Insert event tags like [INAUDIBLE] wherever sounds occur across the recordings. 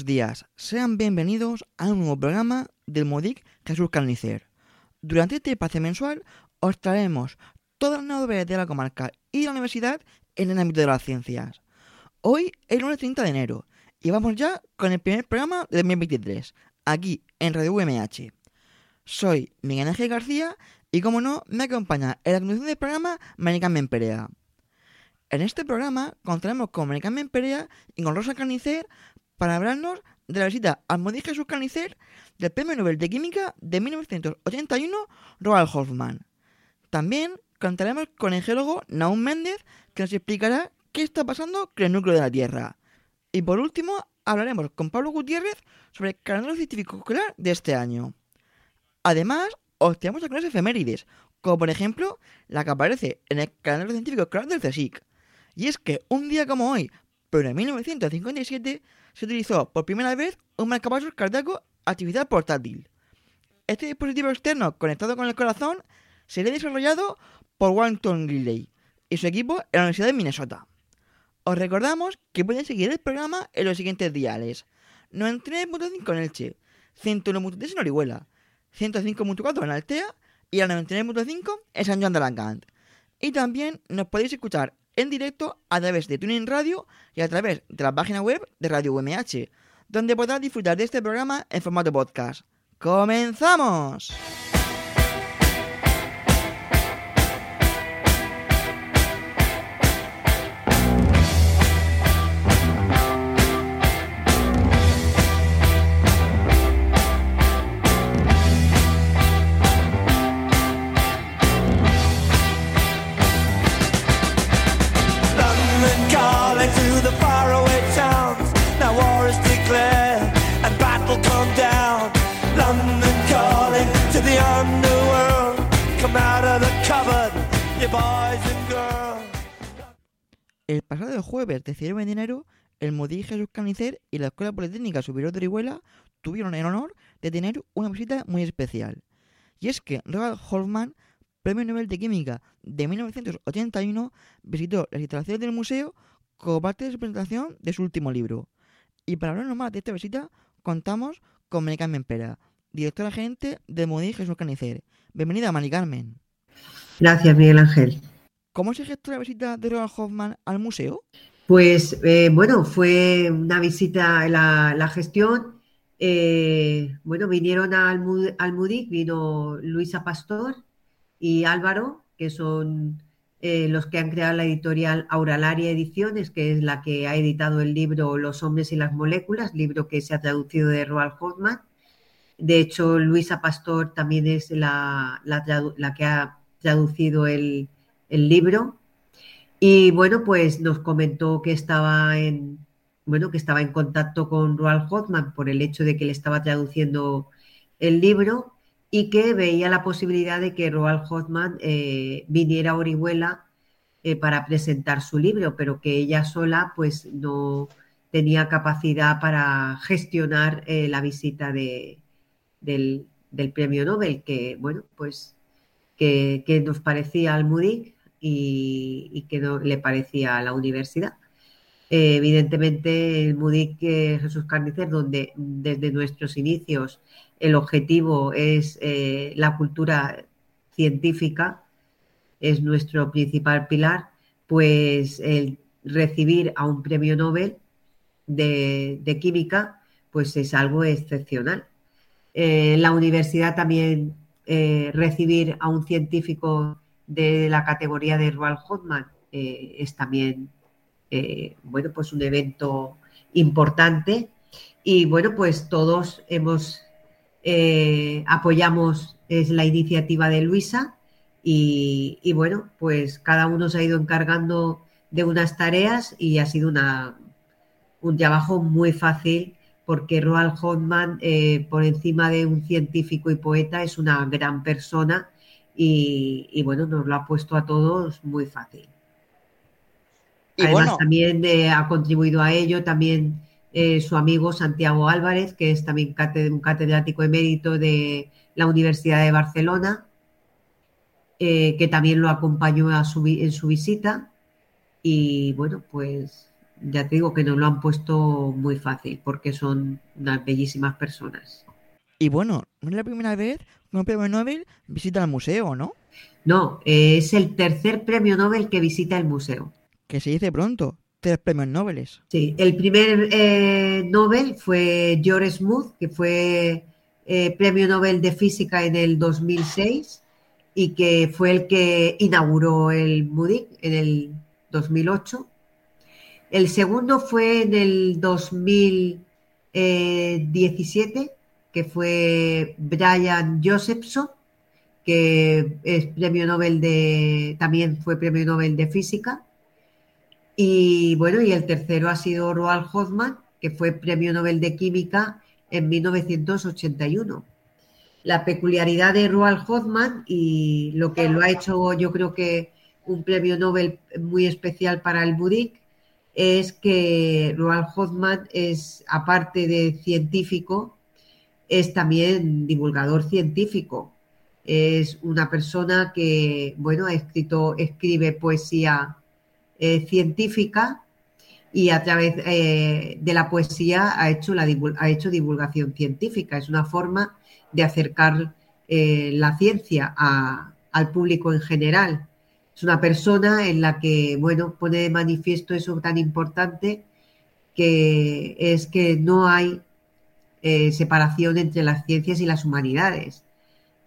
Buenos días, sean bienvenidos a un nuevo programa del Modic Jesús Carnicer. Durante este espacio mensual os traemos todas las novedades de la comarca y de la universidad en el ámbito de las ciencias. Hoy es el lunes 30 de enero y vamos ya con el primer programa de 2023, aquí en Radio UMH. Soy Miguel Ángel García y como no, me acompaña en la conducción del programa Marican Memperea. En este programa contaremos con Marican Memperea y con Rosa Carnicer para hablarnos de la visita al Modi Jesús Canicer del Premio Nobel de Química de 1981, Roald Hoffman. También contaremos con el geólogo Naum Méndez, que nos explicará qué está pasando con el núcleo de la Tierra. Y por último, hablaremos con Pablo Gutiérrez sobre el calendario científico escolar de este año. Además, os tenemos algunas efemérides, como por ejemplo la que aparece en el calendario científico escolar del CSIC. Y es que un día como hoy, pero en 1957, se utilizó por primera vez un marcapasos cardíaco actividad portátil. Este dispositivo externo conectado con el corazón sería desarrollado por Walton Riley y su equipo en la Universidad de Minnesota. Os recordamos que pueden seguir el programa en los siguientes diales: 99.5 en Elche, 101.3 en Orihuela, 105.4 en Altea y al 99.5 en San Juan de Alacant. Y también nos podéis escuchar en directo a través de Tuning Radio y a través de la página web de Radio UMH, donde podrás disfrutar de este programa en formato podcast. ¡Comenzamos! El pasado jueves 19 de enero, el Modi Jesús Canicer y la Escuela Politécnica Superior de Orihuela tuvieron el honor de tener una visita muy especial. Y es que Roald Hoffman, Premio Nobel de Química de 1981, visitó las instalaciones del museo como parte de su presentación de su último libro. Y para hablarnos más de esta visita, contamos con Mari Carmen Pera, directora gerente del Modi Jesús Canicer. Bienvenida, Mari Carmen. Gracias, Miguel Ángel. ¿Cómo se gestó la visita de Roald Hoffman al museo? Pues eh, bueno, fue una visita, la, la gestión. Eh, bueno, vinieron al, al MUDIC, vino Luisa Pastor y Álvaro, que son eh, los que han creado la editorial Auralaria Ediciones, que es la que ha editado el libro Los hombres y las moléculas, libro que se ha traducido de Roald Hoffman. De hecho, Luisa Pastor también es la, la, la que ha traducido el, el libro. Y bueno, pues nos comentó que estaba en, bueno, que estaba en contacto con Roald Hoffman por el hecho de que le estaba traduciendo el libro y que veía la posibilidad de que Roald Hoffman eh, viniera a Orihuela eh, para presentar su libro, pero que ella sola pues no tenía capacidad para gestionar eh, la visita de, del, del, premio Nobel, que bueno, pues que, nos parecía al MUDIC y, y que no le parecía a la universidad. Eh, evidentemente, el MUDIC eh, Jesús Carnicer, donde desde nuestros inicios el objetivo es eh, la cultura científica, es nuestro principal pilar, pues el recibir a un premio Nobel de, de química, pues es algo excepcional. La universidad también eh, recibir a un científico de la categoría de Roald Hoffman eh, es también eh, bueno pues un evento importante. Y bueno pues todos hemos eh, apoyamos es la iniciativa de Luisa y, bueno, pues cada uno se ha ido encargando de unas tareas y ha sido una, un trabajo muy fácil porque Roald Hoffman, eh, por encima de un científico y poeta, es una gran persona y, bueno, nos lo ha puesto a todos muy fácil. Y Además, también eh, ha contribuido a ello también eh, su amigo Santiago Álvarez, que es también un catedrático emérito de la Universidad de Barcelona, que también lo acompañó a su, en su visita. Y bueno, pues ya te digo que nos lo han puesto muy fácil porque son unas bellísimas personas. Y bueno, no es la primera vez que un premio Nobel visita el museo, ¿no? No, es el tercer premio Nobel que visita el museo. Que se dice pronto, tres premios Nobel. Sí, el primer eh, Nobel fue George Smoot, que fue eh, premio Nobel de Física en el 2006 y que fue el que inauguró el MUDIC en el 2008 el segundo fue en el 2017, que fue Brian Josephson, que es premio Nobel de, también fue premio Nobel de Física. Y bueno, y el tercero ha sido Roald Hoffman, que fue premio Nobel de Química en 1981. La peculiaridad de Roald Hoffman y lo que lo ha hecho yo creo que un premio Nobel muy especial para el Budik es que Roald Hoffman es, aparte de científico, es también divulgador científico. Es una persona que, bueno, ha escrito, escribe poesía eh, científica y a través eh, de la poesía ha hecho, la, ha hecho divulgación científica. Es una forma de acercar eh, la ciencia al público en general es una persona en la que, bueno, pone de manifiesto eso tan importante que es que no hay eh, separación entre las ciencias y las humanidades.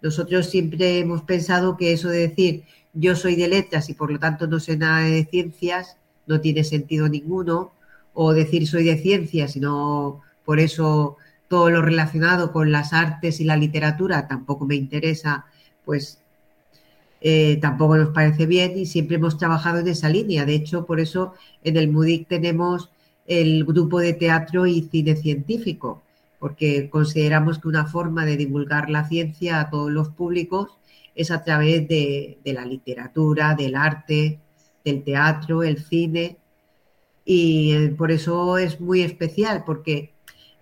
Nosotros siempre hemos pensado que eso de decir yo soy de letras y por lo tanto no sé nada de ciencias no tiene sentido ninguno, o decir soy de ciencias y no por eso todo lo relacionado con las artes y la literatura tampoco me interesa, pues eh, tampoco nos parece bien y siempre hemos trabajado en esa línea. De hecho, por eso en el MUDIC tenemos el grupo de teatro y cine científico, porque consideramos que una forma de divulgar la ciencia a todos los públicos es a través de, la literatura, del arte, del teatro, el cine. Y eh, por eso es muy especial, porque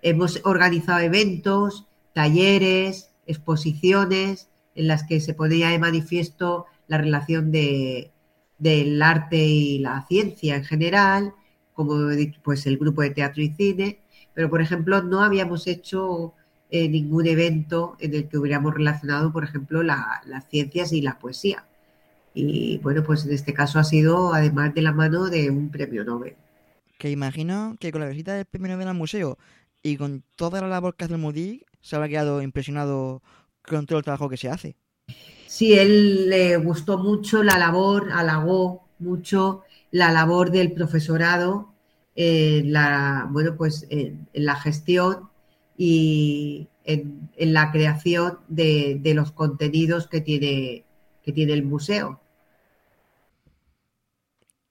hemos organizado eventos, talleres, exposiciones en las que se ponía de manifiesto la relación de, del arte y la ciencia en general, como pues el grupo de teatro y cine, pero por ejemplo no habíamos hecho eh, ningún evento en el que hubiéramos relacionado, por ejemplo, las ciencias y la poesía. Y bueno, pues en este caso ha sido además de la mano de un premio Nobel. Que imagino que con la visita del premio Nobel al museo y con toda la labor que hace el MUDIC se habrá quedado impresionado con todo el trabajo que se hace. Sí, él le gustó mucho la labor, halagó mucho la labor del profesorado en la, bueno, pues en, la gestión y en, la creación de, los contenidos que tiene, que tiene el museo.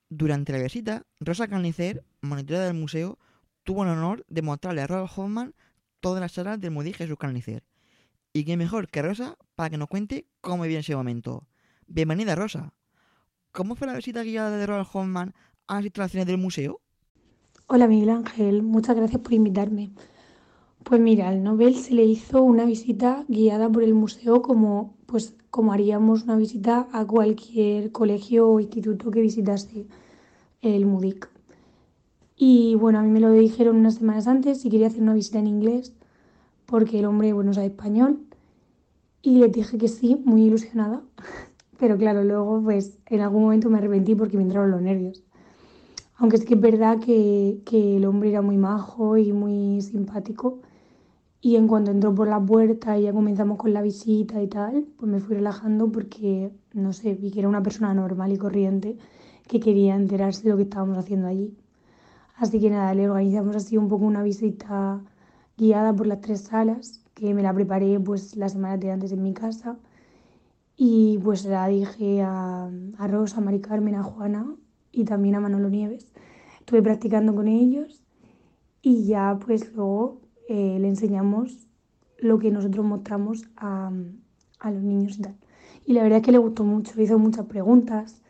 Durante la visita, Rosa Carnicer, monitora del museo, tuvo el honor de mostrarle a Robert Hoffman todas las salas del Mudí Jesús Carnicer y qué mejor que Rosa para que nos cuente cómo vivió ese momento. Bienvenida, Rosa. ¿Cómo fue la visita guiada de Roald Hoffman a las instalaciones del museo? Hola, Miguel Ángel. Muchas gracias por invitarme. Pues mira, al Nobel se le hizo una visita guiada por el museo como, pues, como haríamos una visita a cualquier colegio o instituto que visitase el MUDIC. Y bueno, a mí me lo dijeron unas semanas antes y quería hacer una visita en inglés porque el hombre, bueno, sabe español. Y le dije que sí, muy ilusionada. [LAUGHS] Pero claro, luego pues en algún momento me arrepentí porque me entraron los nervios. Aunque es que es verdad que, que el hombre era muy majo y muy simpático. Y en cuanto entró por la puerta y ya comenzamos con la visita y tal, pues me fui relajando porque, no sé, vi que era una persona normal y corriente que quería enterarse de lo que estábamos haciendo allí. Así que nada, le organizamos así un poco una visita guiada por las tres salas, que me la preparé pues la semana de antes en mi casa y pues la dije a, a Rosa, a Mari Carmen, a Juana y también a Manolo Nieves. Estuve practicando con ellos y ya pues luego eh, le enseñamos lo que nosotros mostramos a, a, los niños y tal. Y la verdad es que le gustó mucho, hizo muchas preguntas.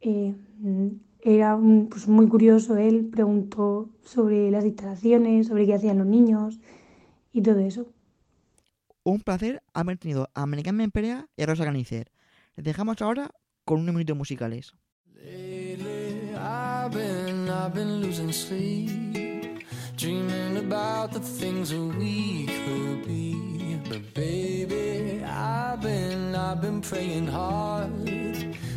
Eh, era pues, muy curioso, él preguntó sobre las instalaciones, sobre qué hacían los niños y todo eso. Un placer haber tenido a American Perea y a Rosa Canicer. Les dejamos ahora con unos minutos musicales. Lately, I've been, I've been losing sleep, dreaming about the things that we could be. But baby, I've been, I've been praying hard.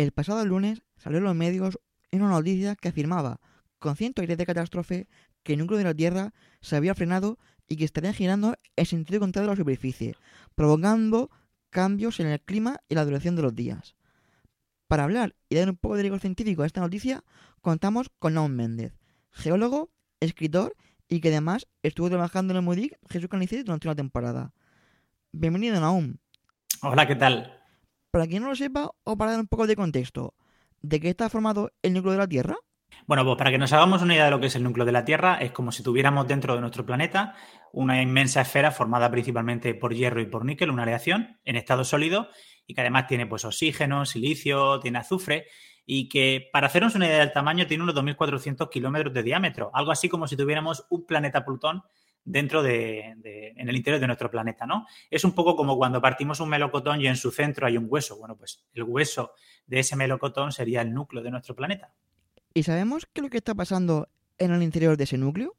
El pasado lunes salió en los medios una noticia que afirmaba, con ciento aires de catástrofe, que el núcleo de la Tierra se había frenado y que estaría girando en sentido contrario a la superficie, provocando cambios en el clima y la duración de los días. Para hablar y dar un poco de rigor científico a esta noticia, contamos con Naum Méndez, geólogo, escritor y que además estuvo trabajando en el MUDIC Jesús Canicet durante una temporada. Bienvenido, Naum. Hola, ¿qué tal? Para quien no lo sepa, o para dar un poco de contexto, ¿de qué está formado el núcleo de la Tierra? Bueno, pues para que nos hagamos una idea de lo que es el núcleo de la Tierra, es como si tuviéramos dentro de nuestro planeta una inmensa esfera formada principalmente por hierro y por níquel, una aleación en estado sólido y que además tiene pues oxígeno, silicio, tiene azufre y que para hacernos una idea del tamaño tiene unos 2.400 kilómetros de diámetro, algo así como si tuviéramos un planeta Plutón dentro de, de, en el interior de nuestro planeta, ¿no? Es un poco como cuando partimos un melocotón y en su centro hay un hueso. Bueno, pues el hueso de ese melocotón sería el núcleo de nuestro planeta. ¿Y sabemos qué es lo que está pasando en el interior de ese núcleo?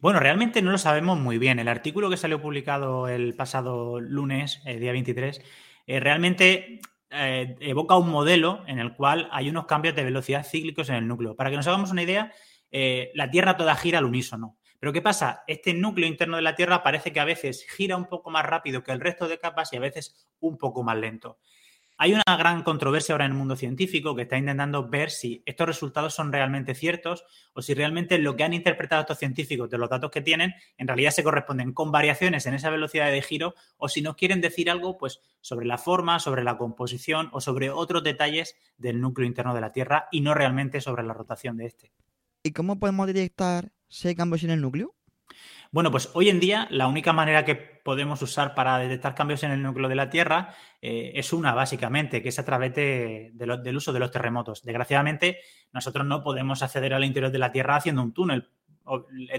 Bueno, realmente no lo sabemos muy bien. El artículo que salió publicado el pasado lunes, el día 23, eh, realmente eh, evoca un modelo en el cual hay unos cambios de velocidad cíclicos en el núcleo. Para que nos hagamos una idea, eh, la Tierra toda gira al unísono. Pero ¿qué pasa? Este núcleo interno de la Tierra parece que a veces gira un poco más rápido que el resto de capas y a veces un poco más lento. Hay una gran controversia ahora en el mundo científico que está intentando ver si estos resultados son realmente ciertos o si realmente lo que han interpretado estos científicos de los datos que tienen en realidad se corresponden con variaciones en esa velocidad de giro o si nos quieren decir algo pues sobre la forma, sobre la composición o sobre otros detalles del núcleo interno de la Tierra y no realmente sobre la rotación de este. ¿Y cómo podemos detectar si hay cambios en el núcleo? Bueno, pues hoy en día la única manera que podemos usar para detectar cambios en el núcleo de la Tierra eh, es una, básicamente, que es a través del uso de los terremotos. Desgraciadamente, nosotros no podemos acceder al interior de la Tierra haciendo un túnel.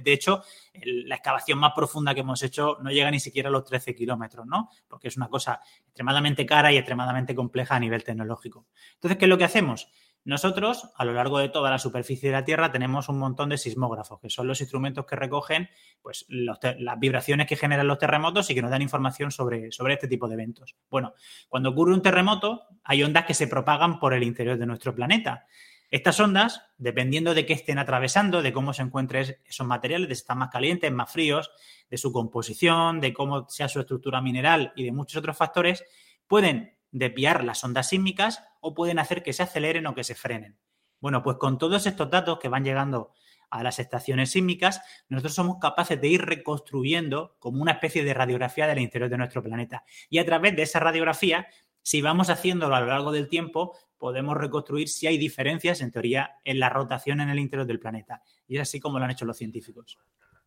De hecho, la excavación más profunda que hemos hecho no llega ni siquiera a los 13 kilómetros, ¿no? Porque es una cosa extremadamente cara y extremadamente compleja a nivel tecnológico. Entonces, ¿qué es lo que hacemos? Nosotros, a lo largo de toda la superficie de la Tierra, tenemos un montón de sismógrafos, que son los instrumentos que recogen pues, las vibraciones que generan los terremotos y que nos dan información sobre, sobre este tipo de eventos. Bueno, cuando ocurre un terremoto, hay ondas que se propagan por el interior de nuestro planeta. Estas ondas, dependiendo de qué estén atravesando, de cómo se encuentren esos materiales, de si están más calientes, más fríos, de su composición, de cómo sea su estructura mineral y de muchos otros factores, pueden desviar las ondas sísmicas pueden hacer que se aceleren o que se frenen. Bueno, pues con todos estos datos que van llegando a las estaciones sísmicas, nosotros somos capaces de ir reconstruyendo como una especie de radiografía del interior de nuestro planeta. Y a través de esa radiografía, si vamos haciéndolo a lo largo del tiempo, podemos reconstruir si hay diferencias, en teoría, en la rotación en el interior del planeta. Y es así como lo han hecho los científicos.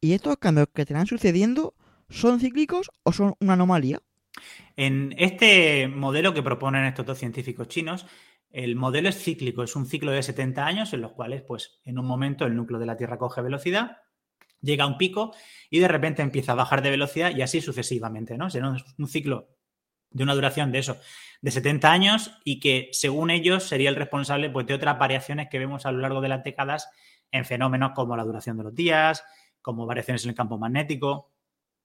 ¿Y estos cambios que te están sucediendo son cíclicos o son una anomalía? En este modelo que proponen estos dos científicos chinos, el modelo es cíclico, es un ciclo de 70 años en los cuales, pues, en un momento el núcleo de la Tierra coge velocidad, llega a un pico y de repente empieza a bajar de velocidad y así sucesivamente, ¿no? Será un ciclo de una duración de eso, de 70 años y que, según ellos, sería el responsable pues, de otras variaciones que vemos a lo largo de las décadas en fenómenos como la duración de los días, como variaciones en el campo magnético,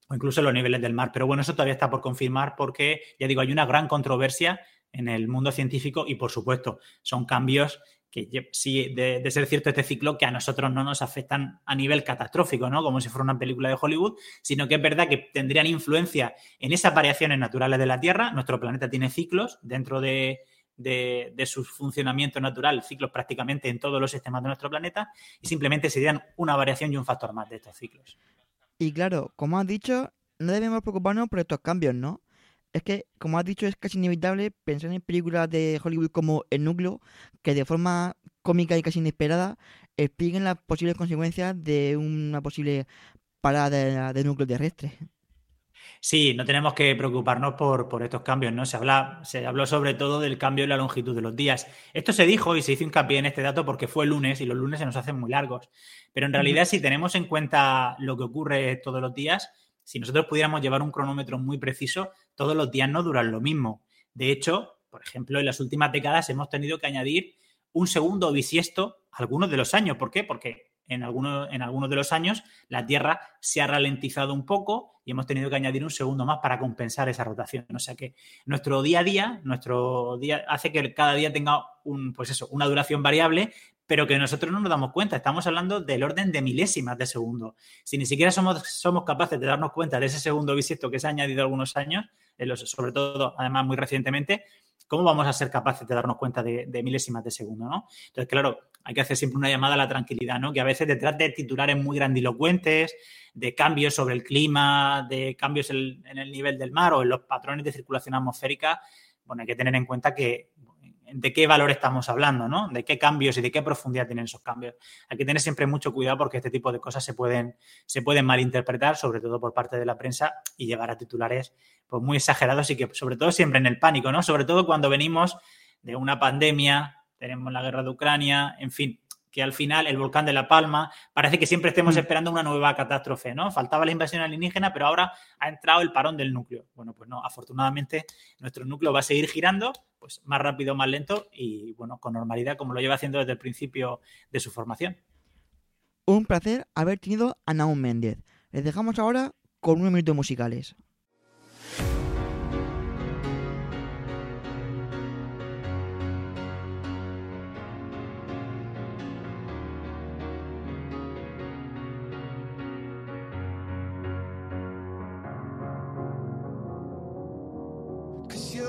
o incluso los niveles del mar. Pero bueno, eso todavía está por confirmar porque, ya digo, hay una gran controversia en el mundo científico y, por supuesto, son cambios que sí, de, ser cierto este ciclo, que a nosotros no nos afectan a nivel catastrófico, ¿no? Como si fuera una película de Hollywood, sino que es verdad que tendrían influencia en esas variaciones naturales de la Tierra. Nuestro planeta tiene ciclos dentro de, de, de, su funcionamiento natural, ciclos prácticamente en todos los sistemas de nuestro planeta, y simplemente serían una variación y un factor más de estos ciclos. Y claro, como has dicho, no debemos preocuparnos por estos cambios, ¿no? Es que, como has dicho, es casi inevitable pensar en películas de Hollywood como El Núcleo, que de forma cómica y casi inesperada expliquen las posibles consecuencias de una posible parada de, núcleo terrestre. Sí, no tenemos que preocuparnos por, por, estos cambios, ¿no? Se, habla, se habló sobre todo del cambio en la longitud de los días. Esto se dijo y se hizo hincapié en este dato porque fue lunes y los lunes se nos hacen muy largos. Pero en realidad, si tenemos en cuenta lo que ocurre todos los días, si nosotros pudiéramos llevar un cronómetro muy preciso, todos los días no duran lo mismo. De hecho, por ejemplo, en las últimas décadas hemos tenido que añadir un segundo bisiesto algunos de los años. ¿Por qué? Porque en algunos, en de los años la Tierra se ha ralentizado un poco y hemos tenido que añadir un segundo más para compensar esa rotación. O sea que nuestro día a día, nuestro día hace que cada día tenga un, pues eso, una duración variable, pero que nosotros no nos damos cuenta. Estamos hablando del orden de milésimas de segundo. Si ni siquiera somos, somos capaces de darnos cuenta de ese segundo bisiesto que se ha añadido algunos años, sobre todo, además, muy recientemente, ¿cómo vamos a ser capaces de darnos cuenta de, milésimas de segundo? ¿no? Entonces, claro, hay que hacer siempre una llamada a la tranquilidad, ¿no? Que a veces detrás de titulares muy grandilocuentes, de cambios sobre el clima, de cambios en, en el nivel del mar o en los patrones de circulación atmosférica, bueno, hay que tener en cuenta que de qué valor estamos hablando, ¿no? De qué cambios y de qué profundidad tienen esos cambios. Hay que tener siempre mucho cuidado porque este tipo de cosas se pueden, se pueden malinterpretar, sobre todo por parte de la prensa, y llevar a titulares pues, muy exagerados y que, sobre todo, siempre en el pánico, ¿no? Sobre todo cuando venimos de una pandemia, tenemos la guerra de Ucrania, en fin, que al final el volcán de La Palma, parece que siempre estemos mm. esperando una nueva catástrofe, ¿no? Faltaba la invasión alienígena, pero ahora ha entrado el parón del núcleo. Bueno, pues no, afortunadamente nuestro núcleo va a seguir girando, pues más rápido, más lento y bueno, con normalidad como lo lleva haciendo desde el principio de su formación. Un placer haber tenido a Naum Méndez. Les dejamos ahora con unos minutos musicales.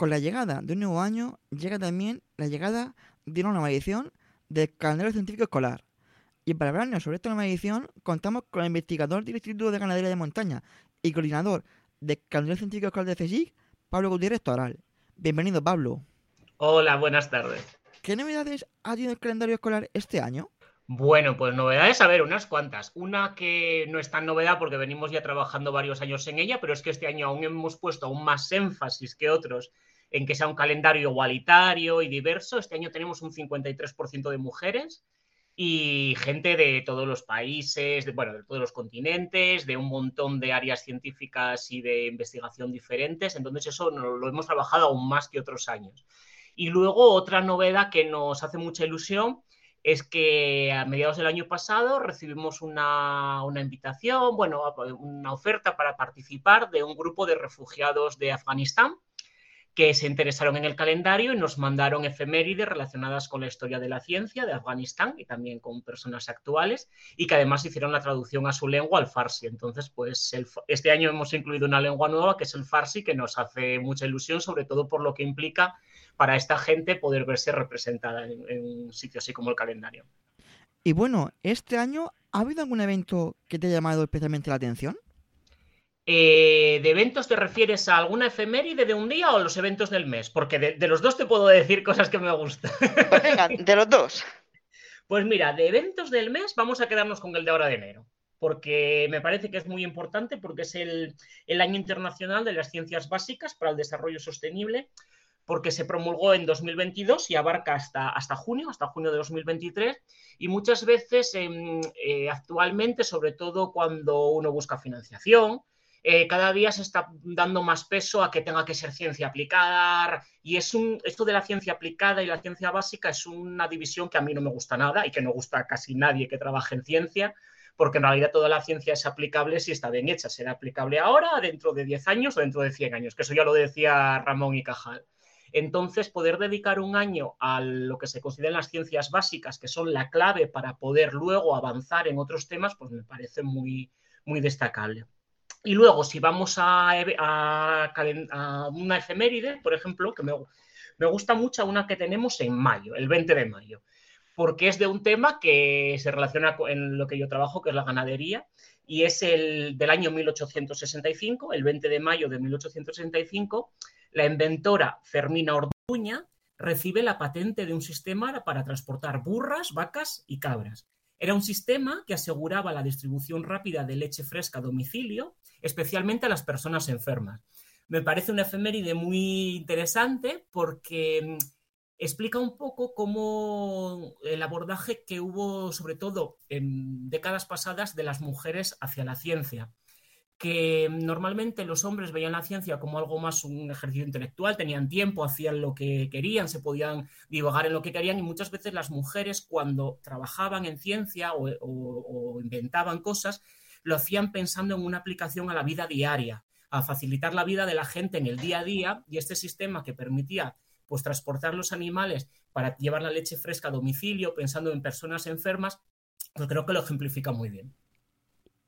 Con la llegada de un nuevo año llega también la llegada de una nueva edición del calendario científico escolar. Y para hablarnos sobre esta nueva edición contamos con el investigador del Instituto de Ganadería de Montaña y coordinador del calendario científico escolar de CSIC, Pablo Gutiérrez Toral. Bienvenido, Pablo. Hola, buenas tardes. ¿Qué novedades ha tenido el calendario escolar este año? Bueno, pues novedades, a ver, unas cuantas. Una que no es tan novedad porque venimos ya trabajando varios años en ella, pero es que este año aún hemos puesto aún más énfasis que otros en que sea un calendario igualitario y diverso. Este año tenemos un 53% de mujeres y gente de todos los países, de, bueno, de todos los continentes, de un montón de áreas científicas y de investigación diferentes. Entonces eso lo hemos trabajado aún más que otros años. Y luego otra novedad que nos hace mucha ilusión es que a mediados del año pasado recibimos una, una invitación, bueno, una oferta para participar de un grupo de refugiados de Afganistán que se interesaron en el calendario y nos mandaron efemérides relacionadas con la historia de la ciencia de Afganistán y también con personas actuales y que además hicieron la traducción a su lengua, al farsi. Entonces, pues este año hemos incluido una lengua nueva que es el farsi, que nos hace mucha ilusión, sobre todo por lo que implica para esta gente poder verse representada en, en un sitio así como el calendario. Y bueno, este año, ¿ha habido algún evento que te haya llamado especialmente la atención? Eh, ¿De eventos te refieres a alguna efeméride de un día o los eventos del mes? Porque de, de los dos te puedo decir [LAUGHS] cosas que me gustan. Pues venga, de los dos. Pues mira, de eventos del mes vamos a quedarnos con el de ahora de enero, porque me parece que es muy importante porque es el, el año internacional de las ciencias básicas para el desarrollo sostenible, porque se promulgó en 2022 y abarca hasta, hasta junio, hasta junio de 2023, y muchas veces eh, eh, actualmente, sobre todo cuando uno busca financiación, eh, cada día se está dando más peso a que tenga que ser ciencia aplicada y es un, esto de la ciencia aplicada y la ciencia básica es una división que a mí no me gusta nada y que no gusta a casi nadie que trabaje en ciencia, porque en realidad toda la ciencia es aplicable si está bien hecha, será aplicable ahora, dentro de 10 años o dentro de 100 años, que eso ya lo decía Ramón y Cajal. Entonces, poder dedicar un año a lo que se consideran las ciencias básicas, que son la clave para poder luego avanzar en otros temas, pues me parece muy, muy destacable. Y luego, si vamos a, una efeméride, por ejemplo, que me, me, gusta mucho una que tenemos en mayo, el 20 de mayo, porque es de un tema que se relaciona con en lo que yo trabajo, que es la ganadería, y es el del año 1865, el 20 de mayo de 1865, la inventora Fermina Orduña recibe la patente de un sistema para transportar burras, vacas y cabras. Era un sistema que aseguraba la distribución rápida de leche fresca a domicilio, especialmente a las personas enfermas. Me parece una efeméride muy interesante porque explica un poco cómo el abordaje que hubo, sobre todo en décadas pasadas, de las mujeres hacia la ciencia que normalmente los hombres veían la ciencia como algo más un ejercicio intelectual, tenían tiempo, hacían lo que querían, se podían divagar en lo que querían y muchas veces las mujeres cuando trabajaban en ciencia o, o, o inventaban cosas, lo hacían pensando en una aplicación a la vida diaria, a facilitar la vida de la gente en el día a día y este sistema que permitía pues transportar los animales para llevar la leche fresca a domicilio, pensando en personas enfermas, pues creo que lo ejemplifica muy bien.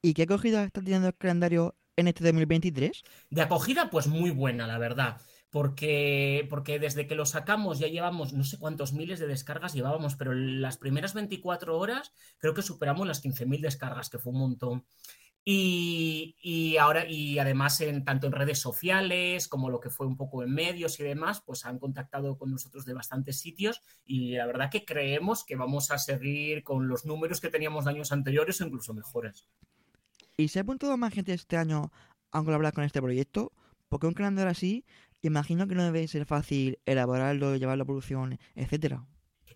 ¿Y qué acogida está teniendo el calendario en este 2023? De acogida, pues muy buena, la verdad. Porque, porque desde que lo sacamos ya llevamos no sé cuántos miles de descargas llevábamos, pero las primeras 24 horas creo que superamos las 15.000 descargas, que fue un montón. Y, y, ahora, y además, en, tanto en redes sociales como lo que fue un poco en medios y demás, pues han contactado con nosotros de bastantes sitios y la verdad que creemos que vamos a seguir con los números que teníamos de años anteriores o incluso mejores. ¿Y se ha apuntado más gente este año a colaborar con este proyecto? Porque un calendario así, imagino que no debe ser fácil elaborarlo, llevarlo a producción, etcétera.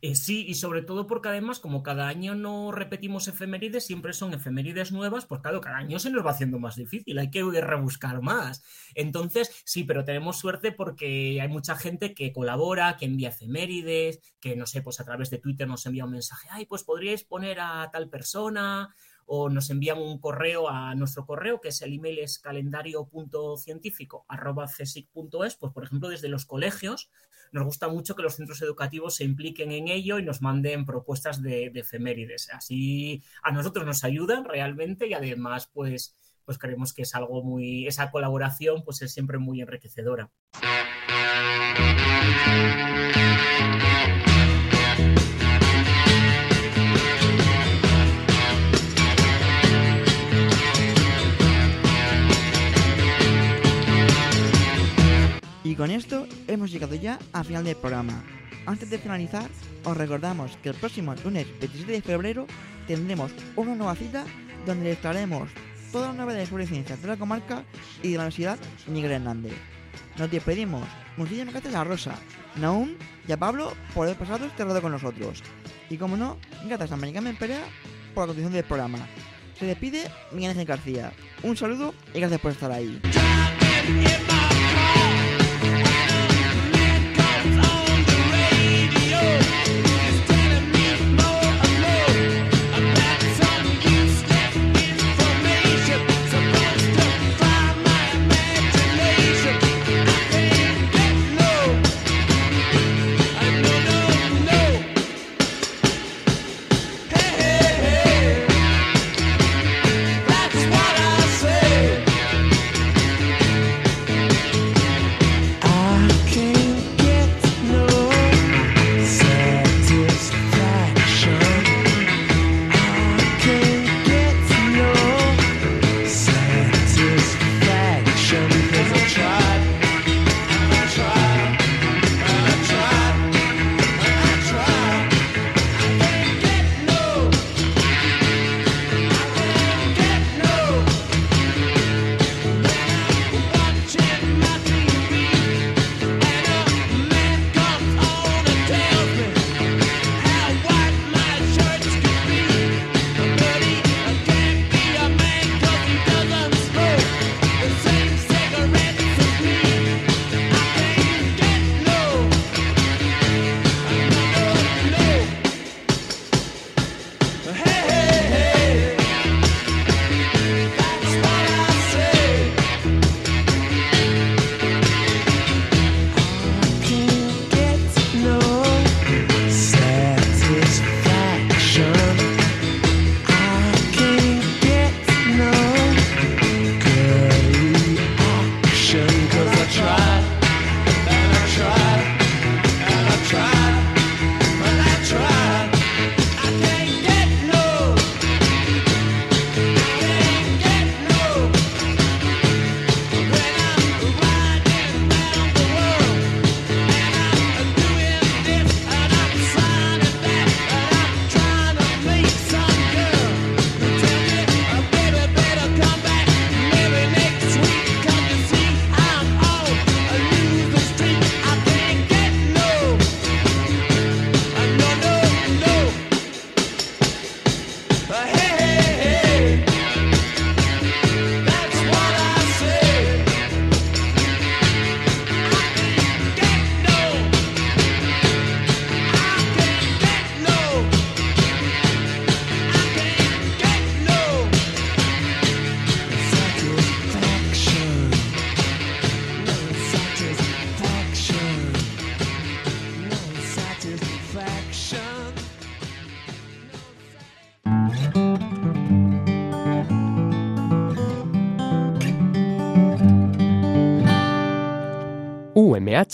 Eh, sí, y sobre todo porque además, como cada año no repetimos efemérides, siempre son efemérides nuevas, pues claro, cada año se nos va haciendo más difícil, hay que rebuscar más. Entonces, sí, pero tenemos suerte porque hay mucha gente que colabora, que envía efemérides, que no sé, pues a través de Twitter nos envía un mensaje, ay, pues podríais poner a tal persona, o nos envían un correo a nuestro correo, que es el email es pues por ejemplo desde los colegios nos gusta mucho que los centros educativos se impliquen en ello y nos manden propuestas de, de efemérides. Así a nosotros nos ayudan realmente y además pues, pues creemos que es algo muy, esa colaboración pues es siempre muy enriquecedora. Hemos llegado ya al final del programa. Antes de finalizar, os recordamos que el próximo lunes 27 de febrero tendremos una nueva cita donde les traeremos todas las novedades sobre ciencias de la comarca y de la Universidad Miguel Hernández. Nos despedimos. Muchísimas gracias a Rosa, Naum y a Pablo por haber pasado este rato con nosotros. Y como no, gracias a Maricarmen Perea por la conducción del programa. Se despide Miguel Ángel García. Un saludo y gracias por estar ahí.